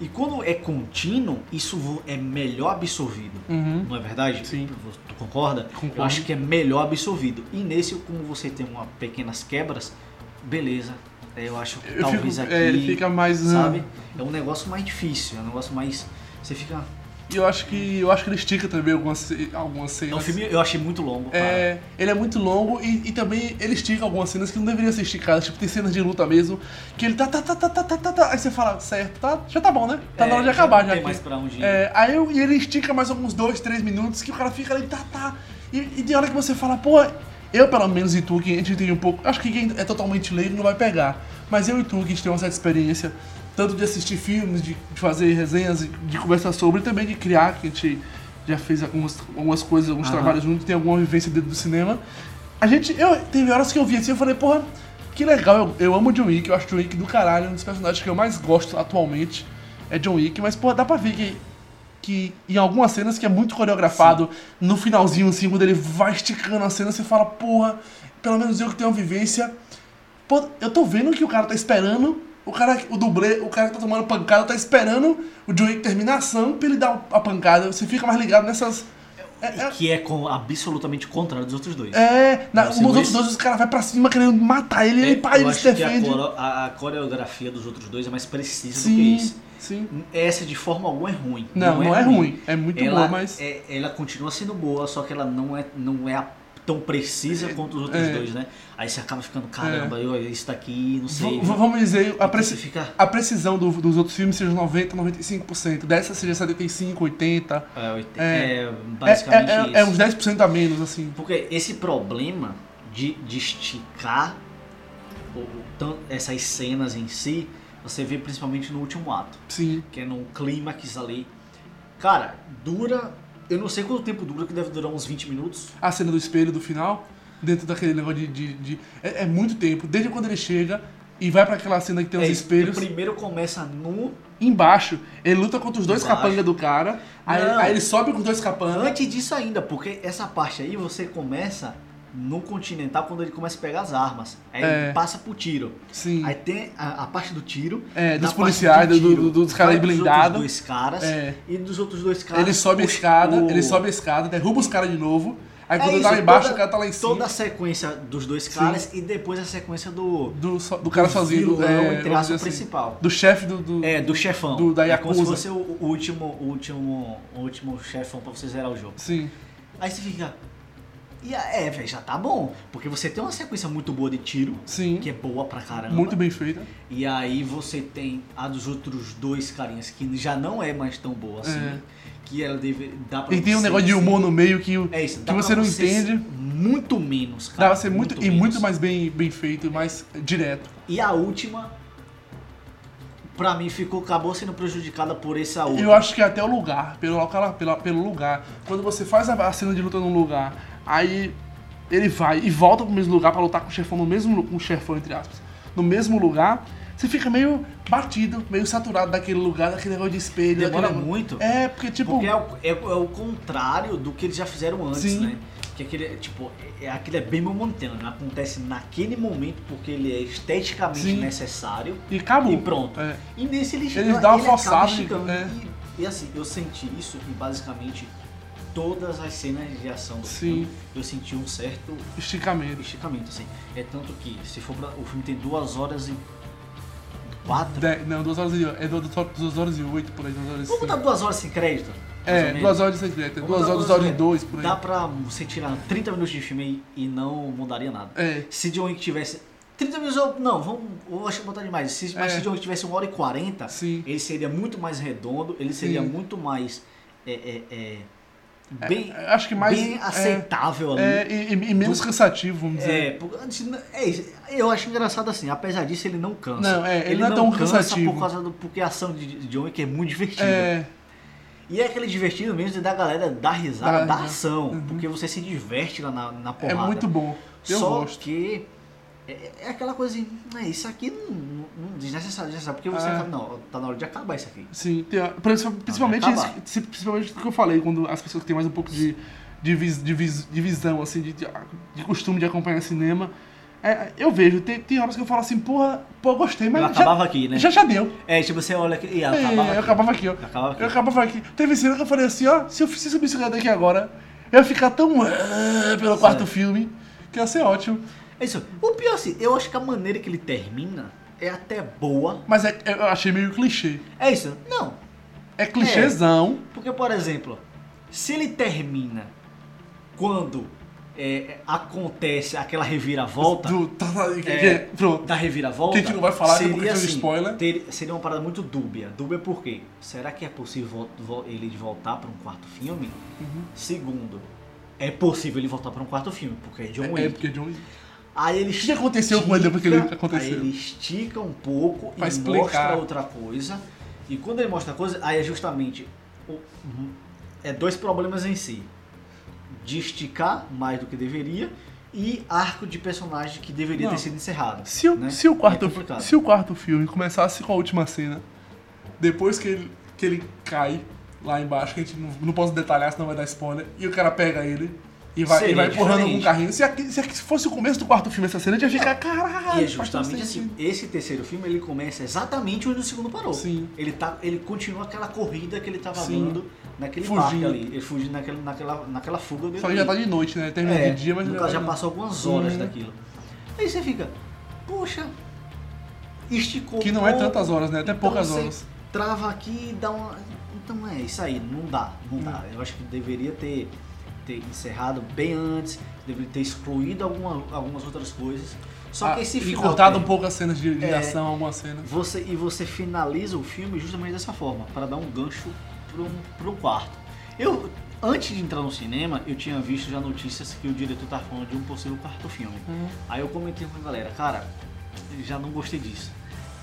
E quando é contínuo, isso é melhor absorvido. Uhum. Não é verdade? Sim. Tu concorda? Concordo. Eu acho que é melhor absorvido. E nesse, como você tem uma pequenas quebras, beleza. Eu acho que Eu talvez fico, aqui. é, ele fica mais. Sabe? É um negócio mais difícil. É um negócio mais. Você fica. E eu acho que. Eu acho que ele estica também algumas, algumas É cenas. um filme eu achei muito longo, cara. É, ele é muito longo e, e também ele estica algumas cenas que não deveriam ser esticadas. Tipo, tem cenas de luta mesmo, que ele tá, tá, tá, tá, tá, tá, tá, tá. Aí você fala, certo, tá, já tá bom, né? Tá na hora de É, acabar não já. tem aqui. mais pra onde ir. É, aí eu- e ele estica mais alguns dois, três minutos que o cara fica ali, tá, tá. E, e tem hora que você fala, pô, eu pelo menos e tu, que a gente tem um pouco. Acho que quem é totalmente leigo não vai pegar. Mas eu e tu, que a gente tem uma certa experiência, tanto de assistir filmes, de, de fazer resenhas, de, conversar sobre, e também de criar, que a gente já fez algumas, algumas coisas, alguns Aham. trabalhos juntos, tem alguma vivência dentro do cinema. A gente, eu, teve horas que eu vi assim, eu falei, porra, que legal, eu, eu amo John Wick, eu acho John Wick do caralho, um dos personagens que eu mais gosto atualmente é John Wick, mas, porra, dá pra ver que que em algumas cenas que é muito coreografado, no finalzinho, assim, quando ele vai esticando a cena, você fala, porra, pelo menos eu que tenho uma vivência. Pô, eu tô vendo que o cara tá esperando, o cara, o dublê, o cara que tá tomando pancada, tá esperando o John Wick terminar a ação pra ele dar a pancada. Você fica mais ligado nessas. É, é, Que é com, absolutamente contrário dos outros dois. é na, nos outros isso? dois, os caras vai pra cima querendo matar ele, ele, pá, É, ele se que a, defende. coro- a- a coreografia dos outros dois é mais precisa do que Sim, esse. sim. Essa de forma alguma é ruim. Não, não, é ruim. É muito ela, boa, mas. é- ela continua sendo boa, só que ela não é, não é a- tão precisa quanto os outros é. dois, né? Aí você acaba ficando, caramba, eu, isso daqui, não sei. V- vamos dizer, a, preci- você fica. a precisão do- dos outros filmes seja 90, 95%. Dessa seja 75, 80. É, oit- É. é É, basicamente é, é, isso. é uns 10% a menos, assim. Porque esse problema de, de esticar o- o tan- essas cenas em si, você vê principalmente no último ato. Sim. que é no clímax ali. Cara, dura. Eu não sei quanto tempo dura, que deve durar uns 20 minutos. A cena do espelho do final, dentro daquele negócio de. de- de- é, é muito tempo. Desde quando ele chega e vai pra aquela cena que tem os É, espelhos. Primeiro começa no. Embaixo, ele luta contra os dois capangas do cara. Aí, aí ele sobe com os dois capangas. Antes disso ainda, porque essa parte aí você começa no Continental quando ele começa a pegar as armas. Aí É. ele passa pro tiro. Sim. Aí tem a, a parte do tiro. É, dos policiais, do- do- dos caras blindados. outros dois caras. É. E dos outros dois caras. Ele sobe a escada, o- ele sobe a escada, derruba os caras de novo. Aí quando É ele tá isso, lá embaixo, toda- o cara tá lá em cima. Toda a sequência dos dois caras e depois a sequência do. Do, so- do cara sozinho. do, vilão, é, entre assim, principal. do chefe do, do- É, do chefão. do- da É como se Yakuza. fosse o, o último, o último, o último chefão pra você zerar o jogo. Sim. Aí você fica. E é, velho, já tá bom. Porque você tem uma sequência muito boa de tiro, Sim. que é boa pra caramba. Muito bem feita. E aí você tem a dos outros dois carinhas que já não é mais tão boa assim. É. Que ela deve. Dá pra E tem um negócio de humor no meio que, É isso, que dá você não entende. Muito menos, Dá cara. pra ser muito, e menos. muito mais bem, bem feito e mais direto. E a última, pra mim, ficou, acabou sendo prejudicada por essa outra. Eu acho que até o lugar, pelo, local, pelo, pelo lugar. Quando você faz a cena de luta num lugar, aí ele vai e volta pro mesmo lugar pra lutar com o chefão no mesmo com o chefão, entre aspas, no mesmo lugar, você fica meio batido, meio saturado daquele lugar, daquele negócio de espelho. Demora daquele muito. É, porque tipo. Porque é o, é, é o contrário do que eles já fizeram antes, Sim. né? Que aquele, é, tipo, é, aquele é bem momentâneo, né? acontece naquele momento porque ele é esteticamente Sim. necessário E acabou. e pronto. É. E nesse ele, Eles dão uma forçada é. E, e assim, eu senti isso em basicamente todas as cenas de ação do Sim. filme. Eu senti um certo Esticamento. esticamento, assim. É tanto que, se for pra, o filme tem duas horas e quatro. De- não, 2 horas e. É 2 horas e 8 por aí, 2 horas Vamos botar 5. duas horas sem crédito? É? 2 horas de secreto. Vamos 2 dar horas, duas 2 horas e horas. 2 por aí. Dá pra você tirar 30 minutos de filme e, e não mudaria nada. É. Se John Wick tivesse. 30 minutos eu. Não, vamos. Eu acho que botar demais. Se, mas É. se John Wick tivesse 1 hora e 40, Sim. ele seria muito mais redondo, ele seria Sim. muito mais. É, é, é, bem, É, acho que mais. bem é, aceitável ali. É, e, e- menos cansativo, vamos dizer. É, é isso. eu acho engraçado assim, apesar disso ele não cansa. Não, é, ele não é tão cansa cansativo. por causa do porque a ação de de John Wick é muito divertida. É, E é aquele divertido mesmo de da galera dar risada da risada. ação, Uhum. porque você se diverte lá na, na é porrada. muito bom. Eu Só gosto. que é, é aquela coisa assim, isso aqui não, não, desnecessário, desnecessário, porque você É. não, tá na hora de acabar isso aqui. Sim, tem, principalmente, principalmente, vai acabar. isso- principalmente o que eu falei, quando as pessoas que têm mais um pouco de, de, vis- de, vis- de visão, assim, de, de, de costume de acompanhar cinema. É, eu vejo, tem, tem horas que eu falo assim, porra, pô, gostei, mas Eu já, acabava aqui, né? já já deu. É, tipo, você olha aqui, e ela É, acabava eu aqui. acabava aqui, ó. Acabava aqui. Eu acabava aqui. Teve cena que eu falei assim, ó, se eu se subisse daqui agora, eu ia ficar tão ah, pelo quarto filme, que ia ser ótimo. É isso. O pior assim, eu acho que a maneira que ele termina é até boa. Mas é, eu achei meio clichê. É isso? Não. É clichêzão. Porque, por exemplo, se ele termina quando é, acontece aquela reviravolta. Do, tá, tá, que- É, que- pronto. da reviravolta. Que a gente não vai falar, que é seria de assim, spoiler. ter- seria uma parada muito dúbia. Dúbia por quê? Será que é possível ele voltar para um quarto filme? Uhum. Segundo, é possível ele voltar para um quarto filme, porque é John É, Wick. é porque John Wick. Aí ele O que aconteceu com ele depois que ele estica- aconteceu? Aí ele estica um pouco Pra e explicar. mostra outra coisa. E quando ele mostra a coisa, aí é justamente o- é dois problemas em si. De esticar mais do que deveria e arco de personagem que deveria Não. ter sido encerrado. Se o, né? se, o quarto, É se o quarto filme começasse com a última cena, depois que ele, que ele cai lá embaixo, que a gente não, não posso detalhar, senão vai dar spoiler, e o cara pega ele e vai, e vai empurrando com um carrinho. Se, aqui- se, fosse o começo do quarto filme essa cena, a gente ia ficar, caralho, E é justamente assim, sentido." esse terceiro filme ele começa exatamente onde o segundo parou. Sim. Ele, tá, ele continua aquela corrida que ele estava Sim. dando naquele Fugindo. parque ali. Ele fugindo naquela, naquela, naquela fuga dele. Só que já tá de noite, né? Termina É, de dia, mas no já caso tá já passou algumas horas Uhum. daquilo. Aí você fica, poxa, esticou. Que não é pouco, tantas horas, né? Até então poucas horas. Trava aqui e dá uma. Então é isso aí, não dá, não Hum. dá. Eu acho que deveria ter, ter encerrado bem antes, deveria ter excluído alguma, algumas outras coisas. Só Ah, que esse e final. cortado é, um pouco as cenas de, de É. ação, algumas cenas. Você, e você finaliza o filme justamente dessa forma, para dar um gancho pro, pro quarto. Eu, antes de entrar no cinema, eu tinha visto já notícias que o diretor tá falando de um possível quarto filme. Uhum. Aí eu comentei com a galera, cara, já não gostei disso.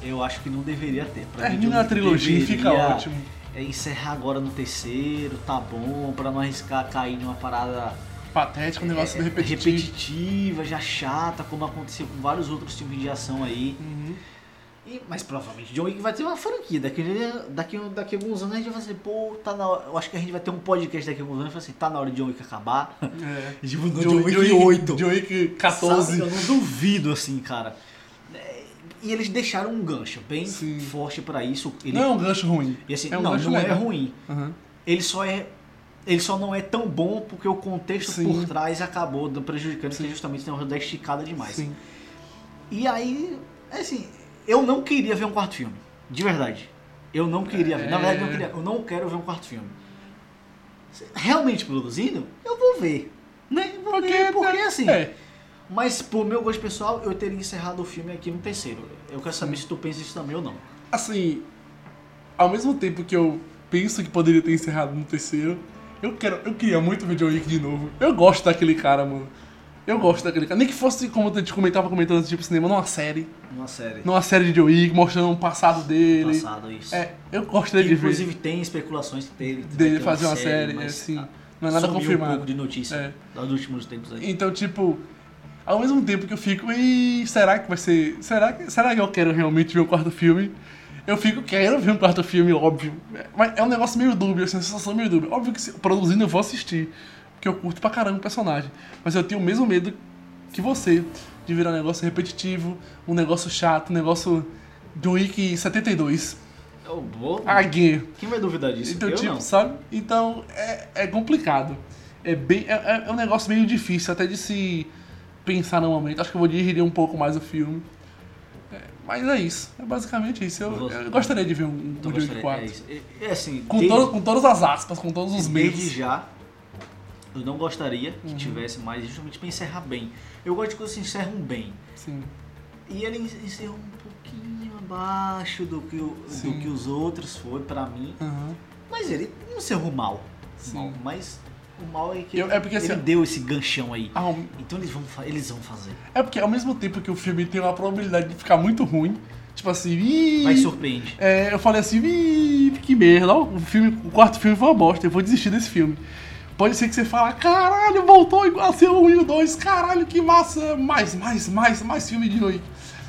Eu acho que não deveria ter. Pra mim, Termina a trilogia e fica deveria, ótimo. É, encerrar agora no terceiro, tá bom, pra não arriscar cair numa parada Patético, um negócio é, repetitivo. repetitiva, já chata, como aconteceu com vários outros filmes de ação aí. Uhum. E- mas provavelmente John Wick vai ter uma franquia. Daqui, daqui, daqui a alguns anos a gente vai fazer, pô, tá na hora. Eu acho que a gente vai ter um podcast daqui a alguns anos e assim, tá na hora de John Wick acabar. É. tipo, no John, Wick 8. John Wick 14. Sabe? Eu não duvido, assim, cara. É, E eles deixaram um gancho bem Sim. forte pra isso. Ele, Não é um gancho ruim. assim, é um não, gancho não é ruim. Uhum. Ele só é. Ele só não é tão bom porque o contexto Sim. por trás acabou prejudicando, que Sim. é justamente tem uma da esticada demais. Sim. E aí, assim, eu não queria ver um quarto filme. De verdade. Eu não queria ver. Na É. verdade, eu não, queria, eu não quero ver um quarto filme. Realmente produzindo, eu vou ver. Né? Vou Porque, ver, porque assim. É. Mas por meu gosto pessoal, eu teria encerrado o filme aqui no terceiro. Eu quero saber se tu pensa isso também ou não. Assim, ao mesmo tempo que eu penso que poderia ter encerrado no terceiro, eu quero, eu queria muito ver John Wick de novo. Eu gosto daquele cara, mano. Eu gosto daquele cara. Nem que fosse, como a gente comentava comentando tipo cinema, numa série. Uma série. Numa série de John Wick, mostrando o passado dele. Passado isso. É, eu gostaria de ver. Inclusive tem especulações dele, Dele fazer uma série, mas assim. tá, Não é nada confirmado. um pouco de notícia É. dos últimos tempos aí. Então, tipo, ao mesmo tempo que eu fico, e será que vai ser. Será que, será que eu quero realmente ver o quarto filme? Eu fico, quero ver um quarto filme, óbvio. Mas é um negócio meio dúbio, assim, uma sensação meio dúbia. Óbvio que se- produzindo eu vou assistir, porque eu curto pra caramba o personagem. Mas eu tenho o mesmo medo que você de virar um negócio repetitivo, um negócio chato, um negócio do Wiki 72. Eu vou... Again. Quem vai duvidar disso? Então, eu tipo, não. sabe? Então, é, é complicado. É, bem, é, é um negócio meio difícil até de se pensar no momento. Acho que eu vou digerir um pouco mais o filme. É, mas é isso. É basicamente isso. Eu, Você- eu gostaria de ver um, gostaria- 4. É. É, assim, Com, desde- todo- com todas as aspas, com todos os desde medos. já, eu não gostaria Uhum. que tivesse mais justamente pra encerrar bem. Eu gosto de coisas que encerram bem. Sim. E ele encerrou um pouquinho abaixo do que, o- do que os outros foi pra mim. Aham. Mas ele não encerrou mal. Sim. Mas o mal é que Eu- é porque, ele assim, deu esse ganchão aí. Então eles vão, eles vão fazer. é porque ao mesmo tempo que o filme tem uma probabilidade de ficar muito ruim, tipo assim, ih, Vai surpreende. É, eu falei assim, ih, que merda, o, filme, o quarto filme foi uma bosta, eu vou desistir desse filme. Pode ser que você fale, caralho, voltou igual a ser o 1 e o 2, caralho, que massa, mais, mais, mais, mais filme de noite.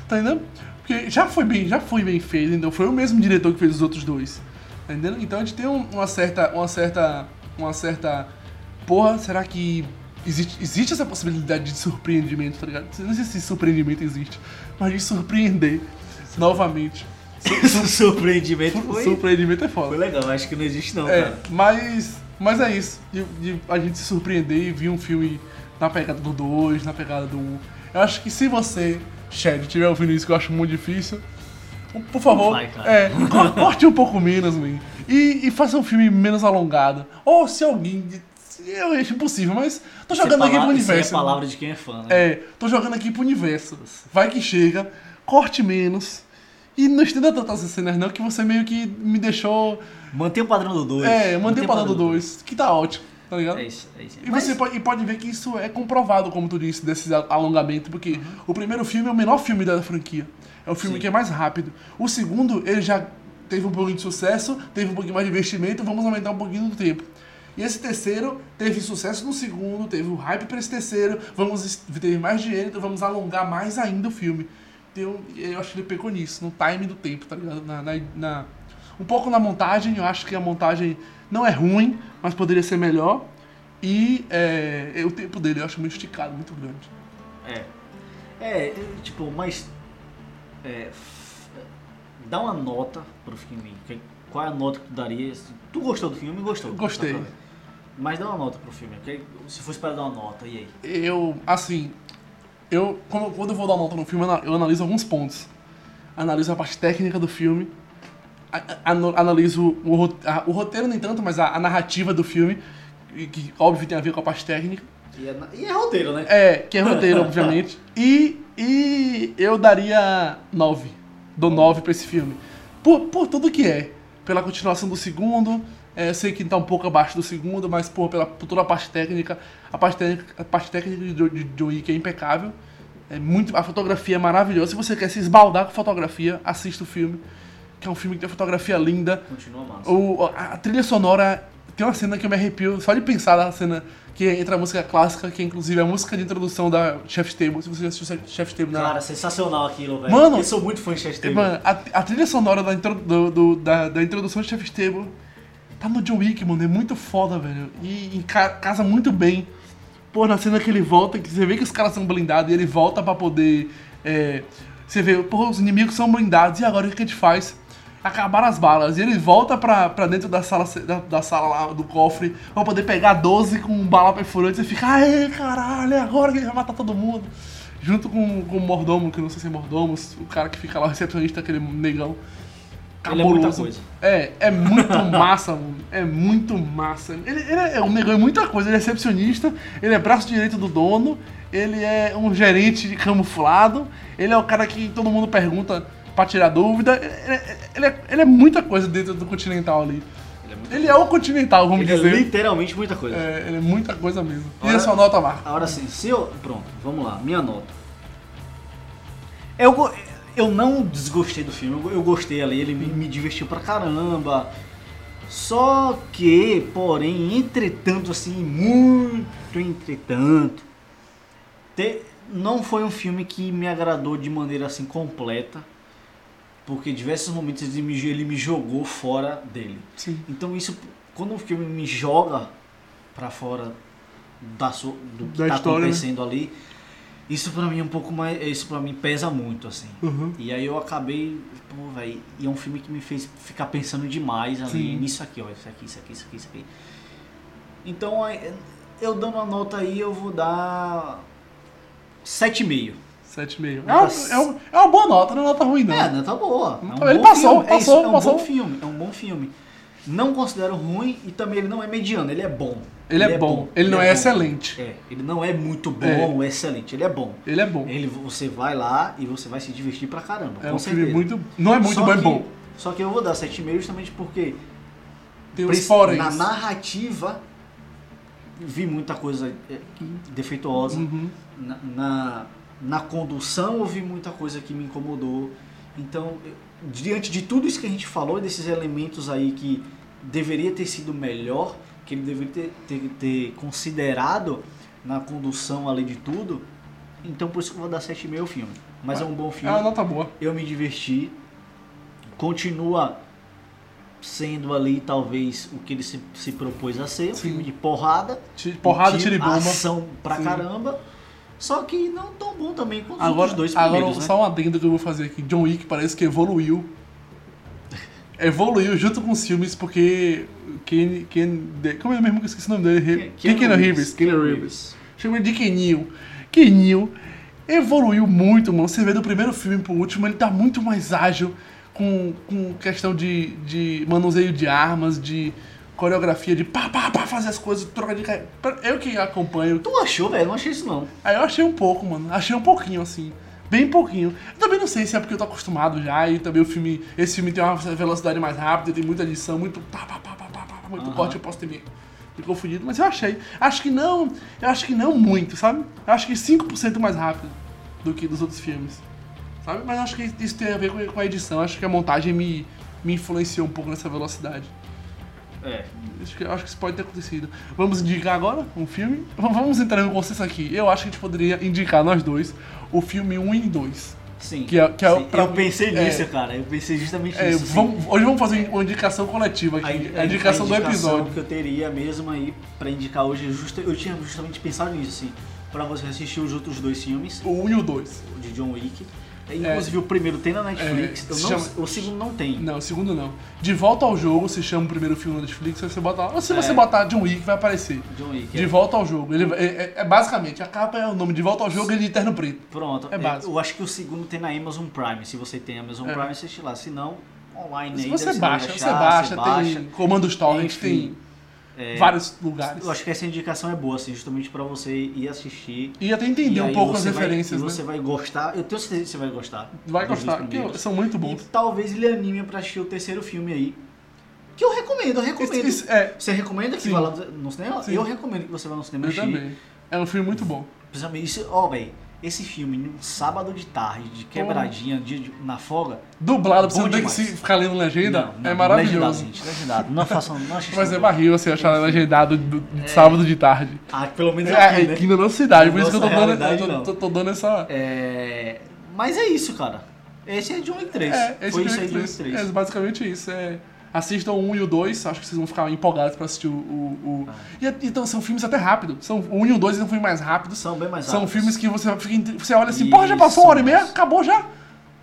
Tá entendendo? Porque já foi bem, já foi bem feito, entendeu? Foi o mesmo diretor que fez os outros dois. Tá entendendo? Então a gente tem um- uma certa, uma certa, uma certa, porra, será que existe, existe essa possibilidade de surpreendimento, tá ligado? Não sei se surpreendimento existe, mas de surpreender novamente. Surpreendimento foi, Surpreendimento é foi foda. legal. Acho que não existe não, É, cara. mas, mas é isso. De, a gente se surpreender e vir um filme na pegada do 2, na pegada do 1. Um. Eu acho que se você, Shed, estiver ouvindo isso, que eu acho muito difícil, por favor, vai, é, co- corte um pouco menos, man. E, e faça um filme menos alongado. Ou se alguém. Eu acho impossível, mas tô é jogando aqui pro isso universo. é a palavra de quem é fã, né? É, tô jogando aqui pro universo. Vai que chega, corte menos. E não estenda tantas cenas não, que você meio que me deixou... Mantém o padrão do 2. É, mantém o padrão do 2, que tá ótimo, tá ligado? É isso, é isso. E Mas- você pode, e pode ver que isso é comprovado, como tu disse, desse alongamento, porque Uhum. o primeiro filme é o menor filme da franquia. É o filme Sim. que é mais rápido. O segundo, ele já teve um pouquinho de sucesso, teve um pouquinho mais de investimento, vamos aumentar um pouquinho do tempo. E esse terceiro teve sucesso no segundo, teve um hype pra esse terceiro, vamos teve mais dinheiro, então vamos alongar mais ainda o filme. Então, eu acho que ele pecou nisso, no time do tempo, tá ligado? Na, na- na- um pouco na montagem, eu acho que a montagem não é ruim, mas poderia ser melhor. E é, o tempo dele eu acho muito esticado, muito grande. É. É, tipo, mas. É, dá uma nota pro filme. Qual é a nota que tu daria? Tu gostou do filme? Gostou. Gostei. Mas dá uma nota pro filme. Se fosse para dar uma nota, e aí? Eu, assim, eu quando, eu vou dar nota no filme, eu ana- eu analiso alguns pontos. Analiso a parte técnica do filme, analiso o, ro- a- o roteiro nem tanto, mas a, a narrativa do filme, que óbvio tem a ver com a parte técnica. E é, e é roteiro, né? É, que é roteiro, obviamente. E, e eu daria 9. Dou 9 pra esse filme. Por, por tudo que é. Pela continuação do segundo. É, eu sei que tá um pouco abaixo do segundo, mas por, pela, por toda a parte técnica. A parte técnica, a parte técnica de, de John Wick é impecável. É muito, a fotografia é maravilhosa. Se você quer se esbaldar com fotografia, assista o filme. Que é um filme que tem fotografia linda. Continua massa. O, a, a trilha sonora tem uma cena que eu me arrepio só de pensar na cena que entra a música clássica, que é inclusive a música de introdução da Chef's Table. Se você já assistiu Chef's Table na. Cara, sensacional aquilo, velho. Mano, eu sou muito fã de Chef's Table. Mano, a, a trilha sonora da, intro- do- do- da, da introdução de Chef's Table tá no John Wick, mano. É muito foda, velho. E, e ca- casa muito bem. Pô, na cena que ele volta, que você vê que os caras são blindados e ele volta pra poder. é, você vê, pô, os inimigos são blindados e agora o que a gente faz? Acabaram as balas. E ele volta pra, dentro da sala, da, da sala lá, do cofre, pra poder pegar 12 com bala perfurante. Você fica, aê, caralho, é agora que ele vai matar todo mundo. Junto com, com o mordomo, que não sei se é mordomo, o cara que fica lá, o recepcionista, aquele negão. Ele é muita cabuloso. coisa. É, é muito massa, mano. É muito massa. Ele, ele é, é um negão é muita coisa. Ele é recepcionista, ele é braço direito do dono, ele é um gerente camuflado, ele é o cara que todo mundo pergunta pra tirar dúvida. Ele, é- ele é, ele é muita coisa dentro do Continental ali. Ele é é o Continental, vamos Ele é dizer. literalmente muita coisa. É, ele é muita coisa mesmo. E a sua nota, Marco? Agora sim, se eu. Pronto, vamos lá, minha nota. Eu, eu não desgostei do filme, eu, gostei ali, ele me, me divertiu pra caramba. Só que, porém, entretanto, assim, muito entretanto, te- não foi um filme que me agradou de maneira assim completa, porque em diversos momentos ele me, ele me jogou fora dele. Sim. Então isso, quando o filme me joga pra fora da, do que Da tá história, né? acontecendo ali, isso pra mim é um pouco mais, isso para mim pesa muito assim. Uhum. E aí eu acabei, pô, velho, e é um filme que me fez ficar pensando demais ali Sim. nisso aqui, ó, isso aqui, isso aqui, isso aqui, isso aqui. Então, eu dando a nota aí, eu vou dar 7,5. 7,5. É, é, uma- é uma boa nota, não é uma nota ruim, não. É, né, tá boa. É um Ele bom passou, filme. é, isso, passou, é um passou. bom filme, é um bom filme. Não considero ruim e também ele não é mediano, ele é bom. Ele é bom, ele não é bom. excelente. É, ele não é muito bom, excelente, ele é bom. Ele é bom. Ele, você vai lá e você vai se divertir pra caramba. É um filme certeza. muito. Não é muito Só bom, é que- bom. Só que eu vou dar 7,5 justamente porque Tem foréns. Na narrativa, vi muita coisa é, defeituosa. Uhum. Na, na, na condução, eu vi muita coisa que me incomodou. Então, diante de tudo isso que a gente falou, desses elementos aí que deveria ter sido melhor, que ele deveria ter, ter, ter considerado na condução além de tudo, então por isso que eu vou dar 7,5 ao filme. Mas é um bom É filme uma nota boa. eu me diverti. Continua sendo ali talvez o que ele se, se propôs a ser, um Sim. filme de porrada, Ti- Porrada, tiro bomba. ação pra Sim. caramba. Só que não tão bom também quanto os Agora, outros dois agora primeiros, né? só um adendo que eu vou fazer aqui. John Wick parece que evoluiu. Evoluiu junto com os filmes, porque. Ken, Ken, como é mesmo que eu esqueci o nome dele? Ke- Keanu Reeves. Keanu Reeves. Chama ele de Keninho. Keninho evoluiu muito, mano. Você vê do primeiro filme pro último, ele tá muito mais ágil com, com questão de, de manuseio de armas, de coreografia, de pá, pá, pá, fazer as coisas, troca de... Eu que acompanho, Tu achou, velho? Não achei isso não. Aí eu achei um pouco, mano. Achei um pouquinho, assim. Bem pouquinho. Eu também não sei se é porque eu tô acostumado já e também o filme. Esse filme tem uma velocidade mais rápida, tem muita edição, muito. Pá, pá, pá, pá, pá, pá, muito Aham. corte, eu posso ter me, me confundido. Mas eu achei. Acho que não. Eu acho que não muito, sabe? Eu acho que 5% mais rápido do que dos outros filmes. Sabe? Mas eu acho que isso tem a ver com- a edição. Acho que a montagem me, me influenciou um pouco nessa velocidade. É. Acho que, acho que isso pode ter acontecido. Vamos indicar agora um filme? Vamos entrar no consenso aqui. Eu acho que a gente poderia indicar nós dois o filme 1 e 2. Sim. Que é- que é o- Sim. pra eu pensei é. nisso, cara. Eu pensei justamente É, nisso. vamos- hoje vamos fazer uma indicação coletiva aqui. in- A, indicação do episódio. que eu teria mesmo aí pra indicar hoje, é justa, eu tinha justamente pensado nisso, assim, pra você assistir os outros dois filmes, O 1 e o 2. o de John Wick. É, Inclusive o primeiro tem na Netflix, É, não- chama- o segundo não tem. Não, o segundo não. De volta ao jogo se chama o primeiro filme na Netflix. aí Você bota lá. Ou se É. você botar John Wick, vai aparecer. John Wick. De é. volta ao jogo. Ele, é, é- é basicamente, a capa é o nome De volta ao jogo ele de terno preto. Pronto. É é, básico. eu acho que o segundo tem na Amazon Prime. Se você tem Amazon É. Prime, assiste lá. Se não, online Se aí. você baixa, você baixa, você tem comandos torrent, Enfim. tem É, vários lugares. Eu acho que essa indicação é boa, assim, justamente pra você ir assistir. E até entender E um pouco as vai- referências, e né? você vai gostar. Eu tenho certeza que você vai gostar. Vai gostar, dois que primeiros. são muito E bons. talvez ele anime pra assistir o terceiro filme aí. Que eu recomendo, eu recomendo. Isso- isso- é, Você recomenda que Sim. vá lá no cinema? Sim. Eu recomendo que você vá no cinema eu assistir. também. É um filme muito bom. Principalmente isso, ó, velho. Esse filme, num sábado de tarde, de quebradinha, dia de- na folga. Dublado, você não ter que se ficar lendo legenda, Não, não, é Legendado, maravilhoso. gente, legendado. Não façam, não assistam. Mas é barril você achar legendado do- de sábado de tarde. Ah, pelo menos É, aqui, né? aqui na nossa cidade, por isso que eu tô dando, eu tô, tô- dando essa. É... Mas é isso, cara. Esse é John Wick 3. É, esse Foi é, isso aí, John Wick 3. 3. é basicamente isso. É, assistam o 1 e o 2, acho que vocês vão ficar empolgados pra assistir o. o, o- Ah. E, então, são filmes até rápidos. São, o 1 e o 2 são filmes mais rápidos. São bem mais São rápidos. filmes que você, fica, você olha assim, porra, já passou uma hora e meia? são- Acabou já?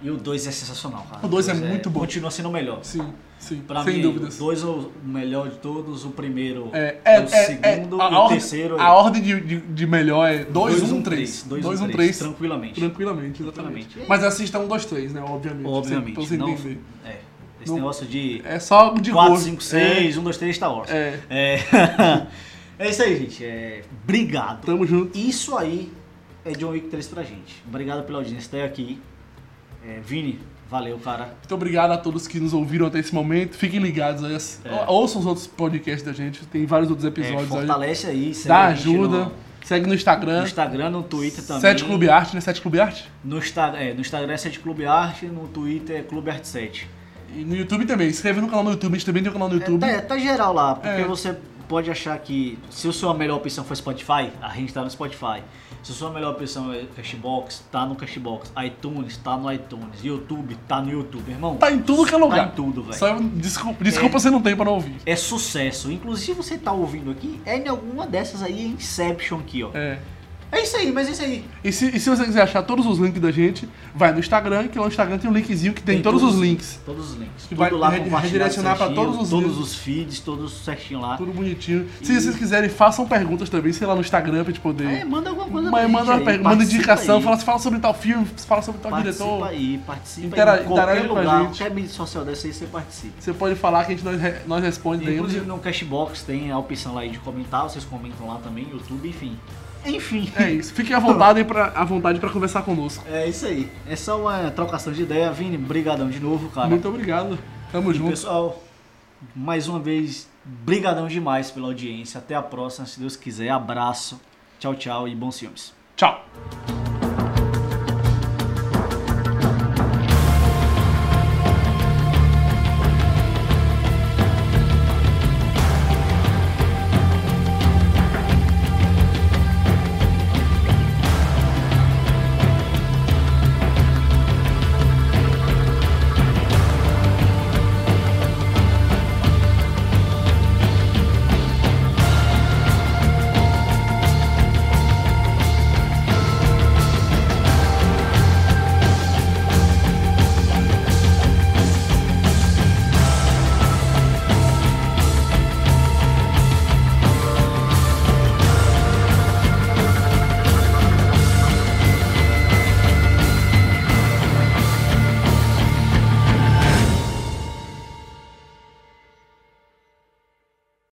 E o 2 é sensacional, cara. O dois é muito bom. Continua sendo o melhor. Sim, sim, Pra sem mim, dúvidas. o 2 é o melhor de todos, o primeiro É, é, é, o é, segundo é, a e o ordem- terceiro A ordem de, de, de melhor é 2, 1, 3. 2, 2, 1, 3. 3. Tranquilamente. Tranquilamente, exatamente. Tranquilamente. Mas assista 1, 2, 3, né? Obviamente. Obviamente. Pra você entender. é, esse Não- negócio de É só de 4, gosto. 5, 6, 1, 2, 3, Star Wars. É, é. É, é isso aí, gente. É, obrigado. Tamo junto. Isso aí é John Wick 3 pra gente. Obrigado pela audiência até aqui. É, Vini, valeu, cara. Muito obrigado a todos que nos ouviram até esse momento. Fiquem ligados aí. É. Ouçam os outros podcasts da gente. Tem vários outros É, episódios aí. fortalece aí, segue Dá a gente ajuda. No, Segue no Instagram. no Instagram, no Twitter também. Sete Clube Arte, né? Sete Clube Arte? No, Insta- é, no Instagram é 7 Clube Arte, no Twitter é Clube Arte 7. E no YouTube também. Inscreve no canal no YouTube, a gente também tem um canal no YouTube. É, tá, tá geral lá, porque É. você pode achar que se a sua melhor opção for Spotify, a gente tá no Spotify. Se a sua melhor opção é Cashbox, tá no Cashbox. iTunes, tá no iTunes. YouTube, tá no YouTube, irmão. Tá em tudo que é lugar. Tá em tudo, velho. Desculpa, desculpa você não tem pra não ouvir. É sucesso. Inclusive, você tá ouvindo aqui, é em alguma dessas aí, Inception aqui, ó. É. É isso aí, mas é isso aí. E se, e se você quiser achar todos os links da gente, vai no Instagram, que lá no Instagram tem um linkzinho que tem, todos, os links. Todos os links. Que Tudo vai lá redirecionar pra certinho, todos os Todos links. os feeds, todos certinho lá. Tudo bonitinho. Se E- vocês quiserem, façam perguntas também, sei lá, no Instagram pra gente poder. É, manda alguma coisa pra Mas gente manda, uma manda participa indicação, aí. fala, fala sobre tal filme, fala sobre tal Participa diretor. aí, participa Intera- aí. Em qualquer interage com a lugar, gente. qualquer mídia social dessa aí, você participa. Você pode falar que a gente nós, nós respondemos. Inclusive no Cashbox tem a opção lá aí de comentar, vocês comentam lá também, YouTube, enfim. Enfim. É isso. Fiquem à vontade pra, à vontade pra conversar conosco. É isso aí. É só uma trocação de ideia. Vini, brigadão de novo, cara. Muito obrigado. Tamo E, junto. pessoal, mais uma vez, brigadão demais pela audiência. Até a próxima, se Deus quiser. Abraço. Tchau, tchau e bons filmes. Tchau.